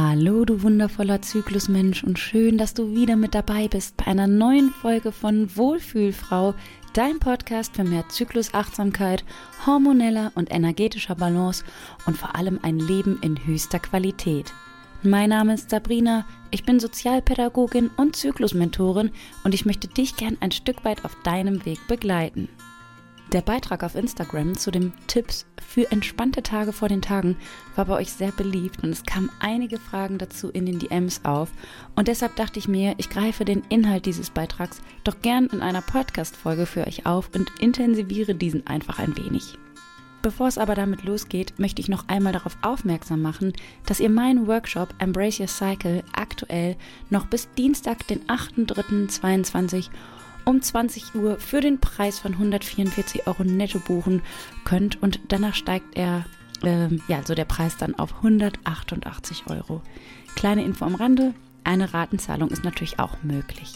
Hallo, du wundervoller Zyklusmensch und schön, dass du wieder mit dabei bist bei einer neuen Folge von Wohlfühlfrau, dein Podcast für mehr Zyklusachtsamkeit, hormoneller und energetischer Balance und vor allem ein Leben in höchster Qualität. Mein Name ist Sabrina, ich bin Sozialpädagogin und Zyklusmentorin und ich möchte dich gern ein Stück weit auf deinem Weg begleiten. Der Beitrag auf Instagram zu den Tipps für entspannte Tage vor den Tagen war bei euch sehr beliebt und es kamen einige Fragen dazu in den DMs auf und deshalb dachte ich mir, ich greife den Inhalt dieses Beitrags doch gern in einer Podcast-Folge für euch auf und intensiviere diesen einfach ein wenig. Bevor es aber damit losgeht, möchte ich noch einmal darauf aufmerksam machen, dass ihr meinen Workshop Embrace Your Cycle aktuell noch bis Dienstag, den 8.3.22 um 20 Uhr für den Preis von 144 Euro netto buchen könnt und danach steigt er, äh, ja, also der Preis dann auf 188 Euro. Kleine Info am Rande, eine Ratenzahlung ist natürlich auch möglich.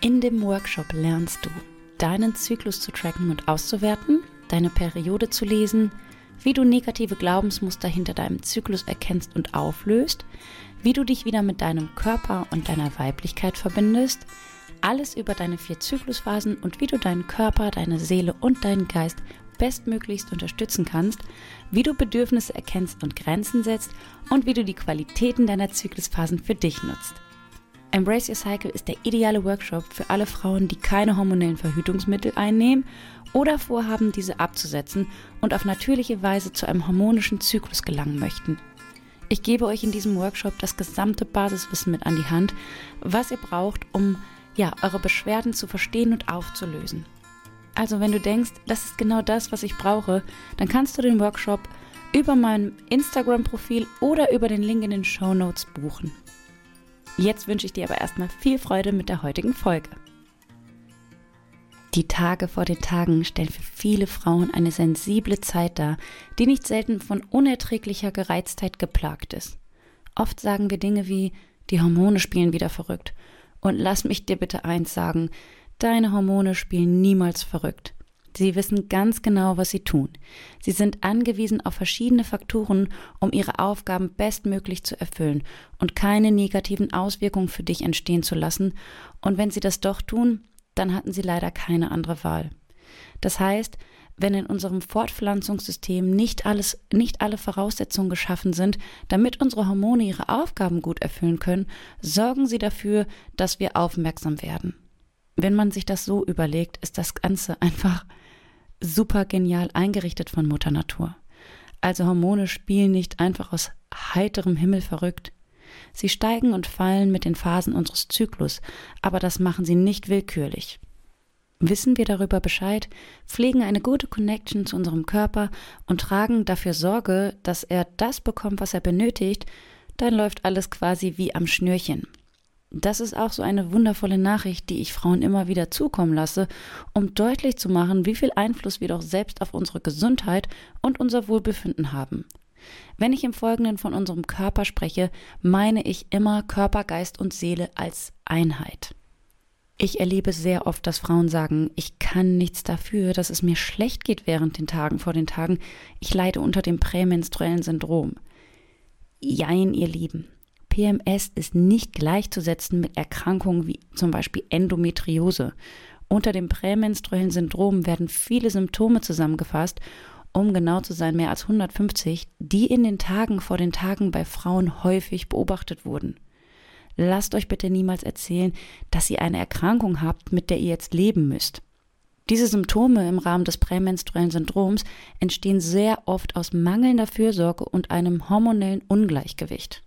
In dem Workshop lernst du, deinen Zyklus zu tracken und auszuwerten, deine Periode zu lesen, wie du negative Glaubensmuster hinter deinem Zyklus erkennst und auflöst, wie du dich wieder mit deinem Körper und deiner Weiblichkeit verbindest, alles über deine vier Zyklusphasen und wie du deinen Körper, deine Seele und deinen Geist bestmöglichst unterstützen kannst, wie du Bedürfnisse erkennst und Grenzen setzt und wie du die Qualitäten deiner Zyklusphasen für dich nutzt. Embrace Your Cycle ist der ideale Workshop für alle Frauen, die keine hormonellen Verhütungsmittel einnehmen oder vorhaben, diese abzusetzen und auf natürliche Weise zu einem harmonischen Zyklus gelangen möchten. Ich gebe euch in diesem Workshop das gesamte Basiswissen mit an die Hand, was ihr braucht, um ja, eure Beschwerden zu verstehen und aufzulösen. Also wenn du denkst, das ist genau das, was ich brauche, dann kannst du den Workshop über mein Instagram-Profil oder über den Link in den Show Notes buchen. Jetzt wünsche ich dir aber erstmal viel Freude mit der heutigen Folge. Die Tage vor den Tagen stellen für viele Frauen eine sensible Zeit dar, die nicht selten von unerträglicher Gereiztheit geplagt ist. Oft sagen wir Dinge wie, die Hormone spielen wieder verrückt und lass mich dir bitte eins sagen, deine Hormone spielen niemals verrückt. Sie wissen ganz genau, was sie tun. Sie sind angewiesen auf verschiedene Faktoren, um ihre Aufgaben bestmöglich zu erfüllen und keine negativen Auswirkungen für dich entstehen zu lassen. Und wenn sie das doch tun, dann hatten sie leider keine andere Wahl. Das heißt, wenn in unserem Fortpflanzungssystem nicht alles, nicht alle Voraussetzungen geschaffen sind, damit unsere Hormone ihre Aufgaben gut erfüllen können, sorgen sie dafür, dass wir aufmerksam werden. Wenn man sich das so überlegt, ist das Ganze einfach super genial eingerichtet von Mutter Natur. Also Hormone spielen nicht einfach aus heiterem Himmel verrückt. Sie steigen und fallen mit den Phasen unseres Zyklus, aber das machen sie nicht willkürlich. Wissen wir darüber Bescheid, pflegen eine gute Connection zu unserem Körper und tragen dafür Sorge, dass er das bekommt, was er benötigt, dann läuft alles quasi wie am Schnürchen. Das ist auch so eine wundervolle Nachricht, die ich Frauen immer wieder zukommen lasse, um deutlich zu machen, wie viel Einfluss wir doch selbst auf unsere Gesundheit und unser Wohlbefinden haben. Wenn ich im Folgenden von unserem Körper spreche, meine ich immer Körper, Geist und Seele als Einheit. Ich erlebe sehr oft, dass Frauen sagen, ich kann nichts dafür, dass es mir schlecht geht während den Tagen vor den Tagen. Ich leide unter dem prämenstruellen Syndrom. Jein, ihr Lieben. PMS ist nicht gleichzusetzen mit Erkrankungen wie zum Beispiel Endometriose. Unter dem prämenstruellen Syndrom werden viele Symptome zusammengefasst, um genau zu sein mehr als 150, die in den Tagen vor den Tagen bei Frauen häufig beobachtet wurden. Lasst euch bitte niemals erzählen, dass ihr eine Erkrankung habt, mit der ihr jetzt leben müsst. Diese Symptome im Rahmen des prämenstruellen Syndroms entstehen sehr oft aus mangelnder Fürsorge und einem hormonellen Ungleichgewicht.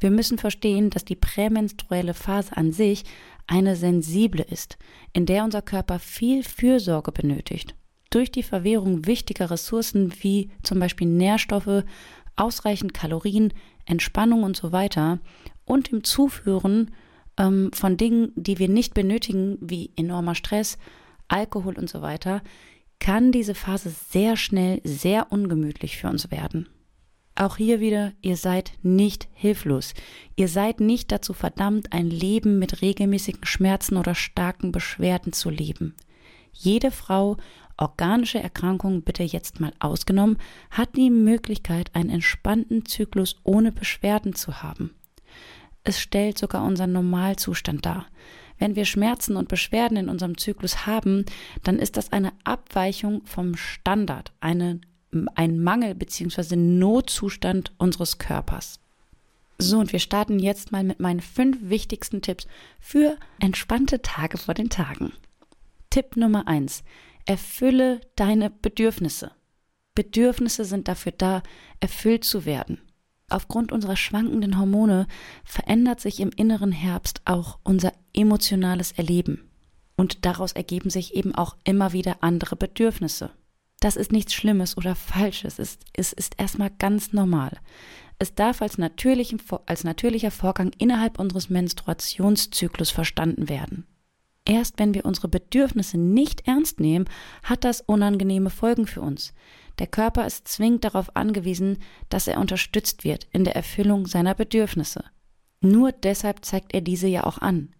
Wir müssen verstehen, dass die prämenstruelle Phase an sich eine sensible ist, in der unser Körper viel Fürsorge benötigt. Durch die Verwehrung wichtiger Ressourcen wie zum Beispiel Nährstoffe, ausreichend Kalorien, Entspannung und so weiter und dem Zuführen ähm, von Dingen, die wir nicht benötigen, wie enormer Stress, Alkohol und so weiter, kann diese Phase sehr schnell sehr ungemütlich für uns werden. Auch hier wieder, ihr seid nicht hilflos. Ihr seid nicht dazu verdammt, ein Leben mit regelmäßigen Schmerzen oder starken Beschwerden zu leben. Jede Frau, organische Erkrankungen bitte jetzt mal ausgenommen, hat die Möglichkeit, einen entspannten Zyklus ohne Beschwerden zu haben. Es stellt sogar unseren Normalzustand dar. Wenn wir Schmerzen und Beschwerden in unserem Zyklus haben, dann ist das eine Abweichung vom Standard, eine, ein Mangel bzw. Notzustand unseres Körpers. So, und wir starten jetzt mal mit meinen fünf wichtigsten Tipps für entspannte Tage vor den Tagen. Tipp Nummer eins: Erfülle deine Bedürfnisse. Bedürfnisse sind dafür da, erfüllt zu werden. Aufgrund unserer schwankenden Hormone verändert sich im inneren Herbst auch unser emotionales Erleben. Und daraus ergeben sich eben auch immer wieder andere Bedürfnisse. Das ist nichts Schlimmes oder Falsches, es ist, es ist erstmal ganz normal. Es darf als, als natürlicher Vorgang innerhalb unseres Menstruationszyklus verstanden werden. Erst wenn wir unsere Bedürfnisse nicht ernst nehmen, hat das unangenehme Folgen für uns. Der Körper ist zwingend darauf angewiesen, dass er unterstützt wird in der Erfüllung seiner Bedürfnisse. Nur deshalb zeigt er diese ja auch an.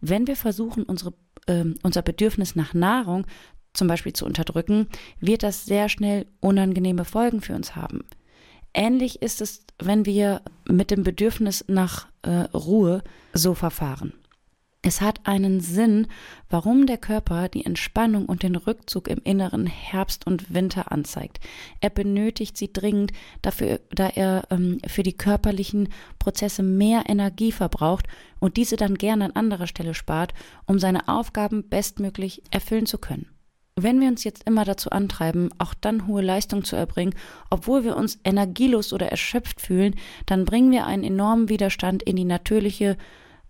Wenn wir versuchen, unsere, äh, unser Bedürfnis nach Nahrung zum Beispiel zu unterdrücken, wird das sehr schnell unangenehme Folgen für uns haben. Ähnlich ist es, wenn wir mit dem Bedürfnis nach äh, Ruhe so verfahren. Es hat einen Sinn, warum der Körper die Entspannung und den Rückzug im inneren Herbst und Winter anzeigt. Er benötigt sie dringend, dafür, da er ähm, für die körperlichen Prozesse mehr Energie verbraucht und diese dann gerne an anderer Stelle spart, um seine Aufgaben bestmöglich erfüllen zu können. Wenn wir uns jetzt immer dazu antreiben, auch dann hohe Leistung zu erbringen, obwohl wir uns energielos oder erschöpft fühlen, dann bringen wir einen enormen Widerstand in die natürliche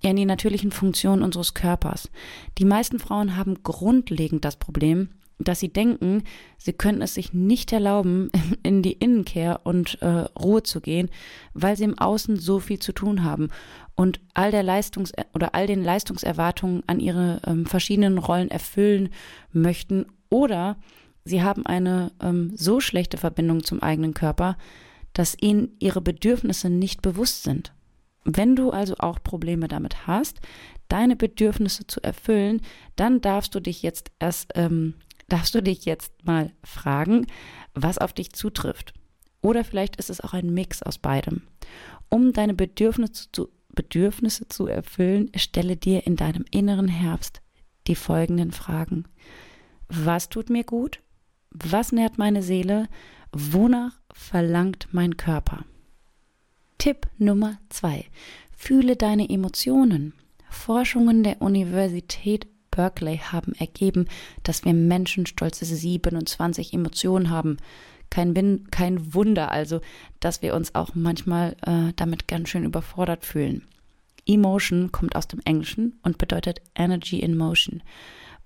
ja in die natürlichen Funktionen unseres Körpers. Die meisten Frauen haben grundlegend das Problem, dass sie denken, sie könnten es sich nicht erlauben, in die Innenkehr und äh, Ruhe zu gehen, weil sie im Außen so viel zu tun haben und all der Leistungs- oder all den Leistungserwartungen an ihre ähm, verschiedenen Rollen erfüllen möchten oder sie haben eine ähm, so schlechte Verbindung zum eigenen Körper, dass ihnen ihre Bedürfnisse nicht bewusst sind. Wenn du also auch Probleme damit hast, deine Bedürfnisse zu erfüllen, dann darfst du dich jetzt erst, ähm, darfst du dich jetzt mal fragen, was auf dich zutrifft. Oder vielleicht ist es auch ein Mix aus beidem. Um deine Bedürfnisse zu, Bedürfnisse zu erfüllen, stelle dir in deinem inneren Herbst die folgenden Fragen. Was tut mir gut? Was nährt meine Seele? Wonach verlangt mein Körper? Tipp Nummer zwei. Fühle deine Emotionen. Forschungen der Universität Berkeley haben ergeben, dass wir Menschen stolze 27 Emotionen haben. Kein, kein Wunder also, dass wir uns auch manchmal äh, damit ganz schön überfordert fühlen. Emotion kommt aus dem Englischen und bedeutet Energy in Motion,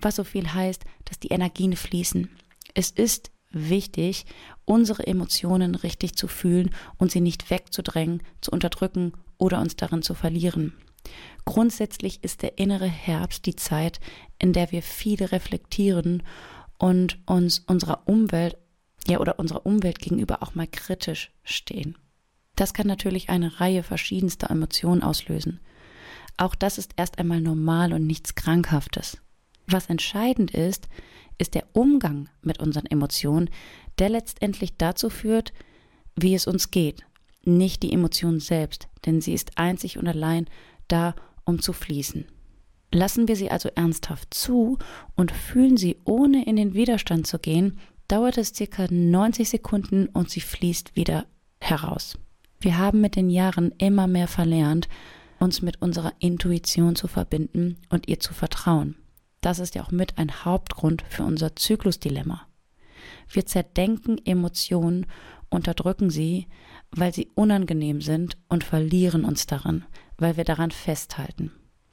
was so viel heißt, dass die Energien fließen. Es ist wichtig, unsere Emotionen richtig zu fühlen und sie nicht wegzudrängen, zu unterdrücken oder uns darin zu verlieren. Grundsätzlich ist der innere Herbst die Zeit, in der wir viele reflektieren und uns unserer Umwelt, ja, oder unserer Umwelt gegenüber auch mal kritisch stehen. Das kann natürlich eine Reihe verschiedenster Emotionen auslösen. Auch das ist erst einmal normal und nichts Krankhaftes. Was entscheidend ist, ist der Umgang mit unseren Emotionen, der letztendlich dazu führt, wie es uns geht, nicht die Emotion selbst, denn sie ist einzig und allein da, um zu fließen. Lassen wir sie also ernsthaft zu und fühlen sie, ohne in den Widerstand zu gehen, dauert es circa 90 Sekunden und sie fließt wieder heraus. Wir haben mit den Jahren immer mehr verlernt, uns mit unserer Intuition zu verbinden und ihr zu vertrauen. Das ist ja auch mit ein Hauptgrund für unser Zyklusdilemma. Wir zerdenken Emotionen, unterdrücken sie, weil sie unangenehm sind und verlieren uns daran, weil wir daran festhalten.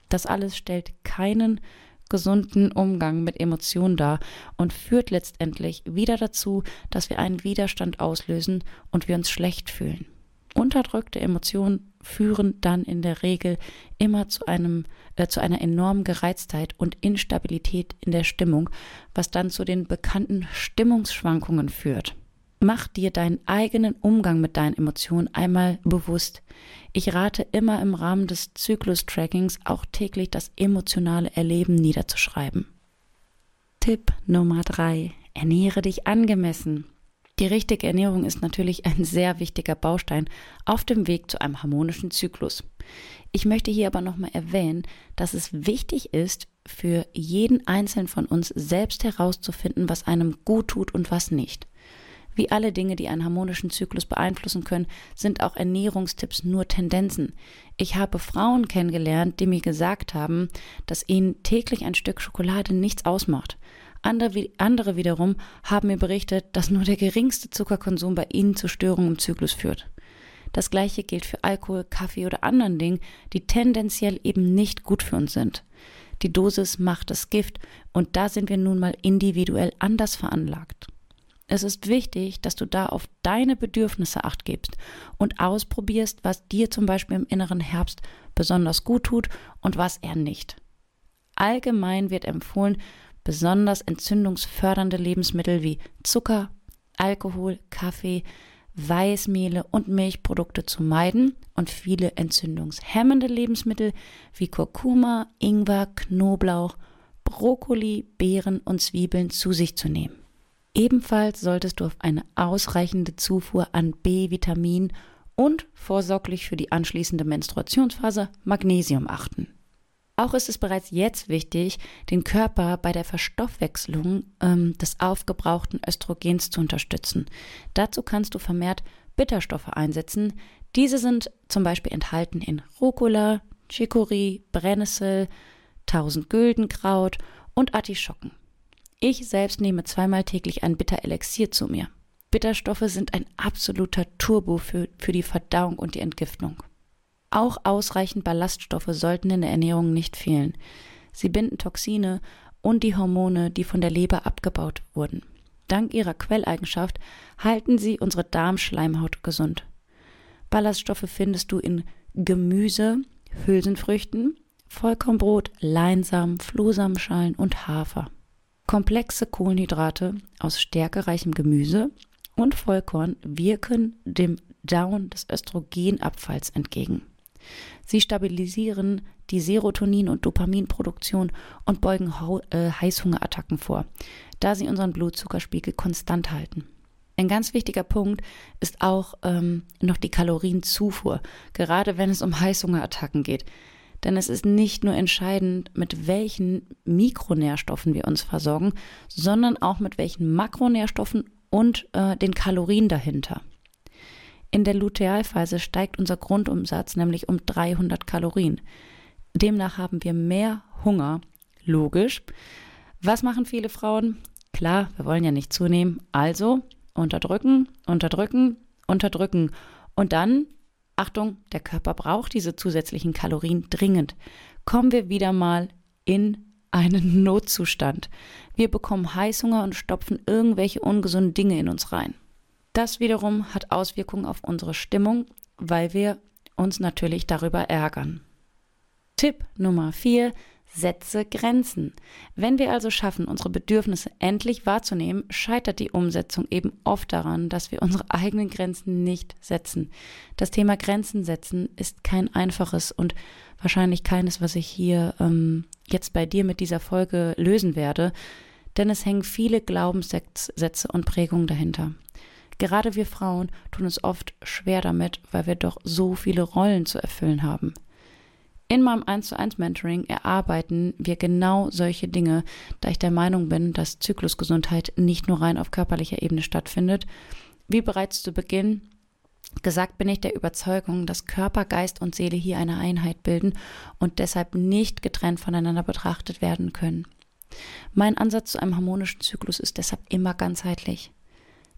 Das alles stellt keinen gesunden Umgang mit Emotionen dar und führt letztendlich wieder dazu, dass wir einen Widerstand auslösen und wir uns schlecht fühlen. Unterdrückte Emotionen führen dann in der Regel immer zu einem äh, zu einer enormen Gereiztheit und Instabilität in der Stimmung, was dann zu den bekannten Stimmungsschwankungen führt. Mach dir deinen eigenen Umgang mit deinen Emotionen einmal bewusst. Ich rate immer im Rahmen des Zyklus-Trackings auch täglich das emotionale Erleben niederzuschreiben. Tipp Nummer drei: ernähre dich angemessen. Die richtige Ernährung ist natürlich ein sehr wichtiger Baustein auf dem Weg zu einem harmonischen Zyklus. Ich möchte hier aber nochmal erwähnen, dass es wichtig ist, für jeden Einzelnen von uns selbst herauszufinden, was einem gut tut und was nicht. Wie alle Dinge, die einen harmonischen Zyklus beeinflussen können, sind auch Ernährungstipps nur Tendenzen. Ich habe Frauen kennengelernt, die mir gesagt haben, dass ihnen täglich ein Stück Schokolade nichts ausmacht. Andere, wiederum haben mir berichtet, dass nur der geringste Zuckerkonsum bei ihnen zu Störungen im Zyklus führt. Das gleiche gilt für Alkohol, Kaffee oder anderen Dingen, die tendenziell eben nicht gut für uns sind. Die Dosis macht das Gift und da sind wir nun mal individuell anders veranlagt. Es ist wichtig, dass du da auf deine Bedürfnisse acht gibst und ausprobierst, was dir zum Beispiel im inneren Herbst besonders gut tut und was er nicht. Allgemein wird empfohlen, besonders entzündungsfördernde Lebensmittel wie Zucker, Alkohol, Kaffee, Weißmehle und Milchprodukte zu meiden und viele entzündungshemmende Lebensmittel wie Kurkuma, Ingwer, Knoblauch, Brokkoli, Beeren und Zwiebeln zu sich zu nehmen. Ebenfalls solltest du auf eine ausreichende Zufuhr an B-Vitamin und vorsorglich für die anschließende Menstruationsphase Magnesium achten. Auch ist es bereits jetzt wichtig, den Körper bei der Verstoffwechslung ähm, des aufgebrauchten Östrogens zu unterstützen. Dazu kannst du vermehrt Bitterstoffe einsetzen. Diese sind zum Beispiel enthalten in Rucola, Chicorée, Brennnessel, Tausendgüldenkraut und Artischocken. Ich selbst nehme zweimal täglich ein Bitterelixier zu mir. Bitterstoffe sind ein absoluter Turbo für, für die Verdauung und die Entgiftung. Auch ausreichend Ballaststoffe sollten in der Ernährung nicht fehlen. Sie binden Toxine und die Hormone, die von der Leber abgebaut wurden. Dank ihrer Quelleigenschaft halten sie unsere Darmschleimhaut gesund. Ballaststoffe findest du in Gemüse, Hülsenfrüchten, Vollkornbrot, Leinsamen, Flohsamenschalen und Hafer. Komplexe Kohlenhydrate aus stärkereichem Gemüse und Vollkorn wirken dem Down des Östrogenabfalls entgegen. Sie stabilisieren die Serotonin- und Dopaminproduktion und beugen äh, Heißhungerattacken vor, da sie unseren Blutzuckerspiegel konstant halten. Ein ganz wichtiger Punkt ist auch ähm, noch die Kalorienzufuhr, gerade wenn es um Heißhungerattacken geht. Denn es ist nicht nur entscheidend, mit welchen Mikronährstoffen wir uns versorgen, sondern auch mit welchen Makronährstoffen und äh, den Kalorien dahinter. In der Lutealphase steigt unser Grundumsatz nämlich um 300 Kalorien. Demnach haben wir mehr Hunger. Logisch. Was machen viele Frauen? Klar, wir wollen ja nicht zunehmen. Also unterdrücken, unterdrücken, unterdrücken. Und dann Achtung, der Körper braucht diese zusätzlichen Kalorien dringend. Kommen wir wieder mal in einen Notzustand. Wir bekommen Heißhunger und stopfen irgendwelche ungesunden Dinge in uns rein. Das wiederum hat Auswirkungen auf unsere Stimmung, weil wir uns natürlich darüber ärgern. Tipp Nummer 4. Setze Grenzen. Wenn wir also schaffen, unsere Bedürfnisse endlich wahrzunehmen, scheitert die Umsetzung eben oft daran, dass wir unsere eigenen Grenzen nicht setzen. Das Thema Grenzen setzen ist kein einfaches und wahrscheinlich keines, was ich hier ähm, jetzt bei dir mit dieser Folge lösen werde, denn es hängen viele Glaubenssätze und Prägungen dahinter. Gerade wir Frauen tun es oft schwer damit, weil wir doch so viele Rollen zu erfüllen haben. In meinem 1 zu 1 Mentoring erarbeiten wir genau solche Dinge, da ich der Meinung bin, dass Zyklusgesundheit nicht nur rein auf körperlicher Ebene stattfindet. Wie bereits zu Beginn gesagt bin ich der Überzeugung, dass Körper, Geist und Seele hier eine Einheit bilden und deshalb nicht getrennt voneinander betrachtet werden können. Mein Ansatz zu einem harmonischen Zyklus ist deshalb immer ganzheitlich.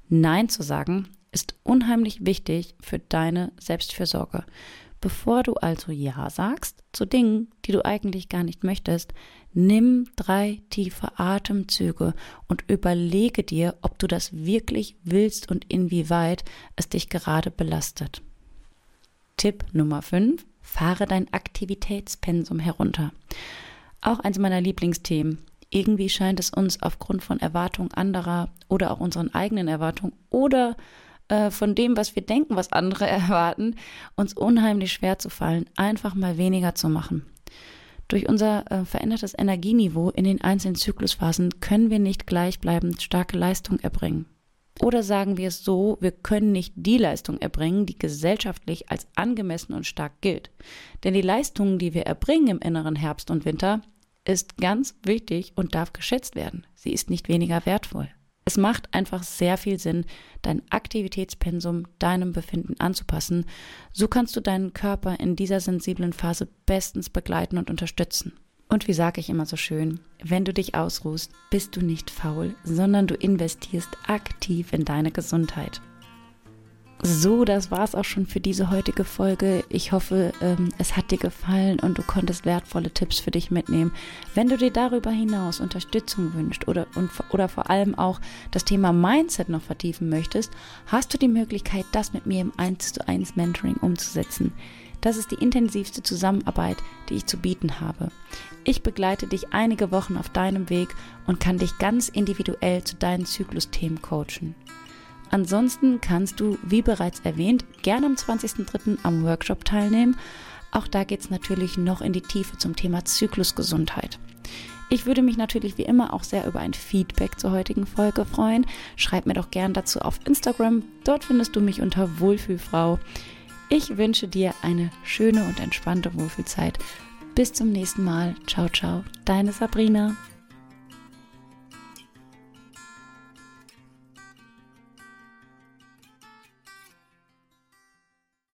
Nein zu sagen ist unheimlich wichtig für deine Selbstfürsorge. Bevor du also Ja sagst zu Dingen, die du eigentlich gar nicht möchtest, nimm drei tiefe Atemzüge und überlege dir, ob du das wirklich willst und inwieweit es dich gerade belastet. Tipp Nummer 5. Fahre dein Aktivitätspensum herunter. Auch eins meiner Lieblingsthemen. Irgendwie scheint es uns aufgrund von Erwartungen anderer oder auch unseren eigenen Erwartungen oder äh, von dem, was wir denken, was andere erwarten, uns unheimlich schwer zu fallen, einfach mal weniger zu machen. Durch unser äh, verändertes Energieniveau in den einzelnen Zyklusphasen können wir nicht gleichbleibend starke Leistung erbringen. Oder sagen wir es so, wir können nicht die Leistung erbringen, die gesellschaftlich als angemessen und stark gilt. Denn die Leistung, die wir erbringen im inneren Herbst und Winter, ist ganz wichtig und darf geschätzt werden. Sie ist nicht weniger wertvoll. Es macht einfach sehr viel Sinn, dein Aktivitätspensum deinem Befinden anzupassen. So kannst du deinen Körper in dieser sensiblen Phase bestens begleiten und unterstützen. Und wie sage ich immer so schön, wenn du dich ausruhst, bist du nicht faul, sondern du investierst aktiv in deine Gesundheit. So, das war's auch schon für diese heutige Folge. Ich hoffe, ähm, es hat dir gefallen und du konntest wertvolle Tipps für dich mitnehmen. Wenn du dir darüber hinaus Unterstützung wünschst oder, und, oder vor allem auch das Thema Mindset noch vertiefen möchtest, hast du die Möglichkeit, das mit mir im 1 zu 1 Mentoring umzusetzen. Das ist die intensivste Zusammenarbeit, die ich zu bieten habe. Ich begleite dich einige Wochen auf deinem Weg und kann dich ganz individuell zu deinen Zyklusthemen coachen. Ansonsten kannst du, wie bereits erwähnt, gerne am 20.03. am Workshop teilnehmen. Auch da geht es natürlich noch in die Tiefe zum Thema Zyklusgesundheit. Ich würde mich natürlich wie immer auch sehr über ein Feedback zur heutigen Folge freuen. Schreib mir doch gern dazu auf Instagram. Dort findest du mich unter Wohlfühlfrau. Ich wünsche dir eine schöne und entspannte Wohlfühlzeit. Bis zum nächsten Mal. Ciao, ciao. Deine Sabrina.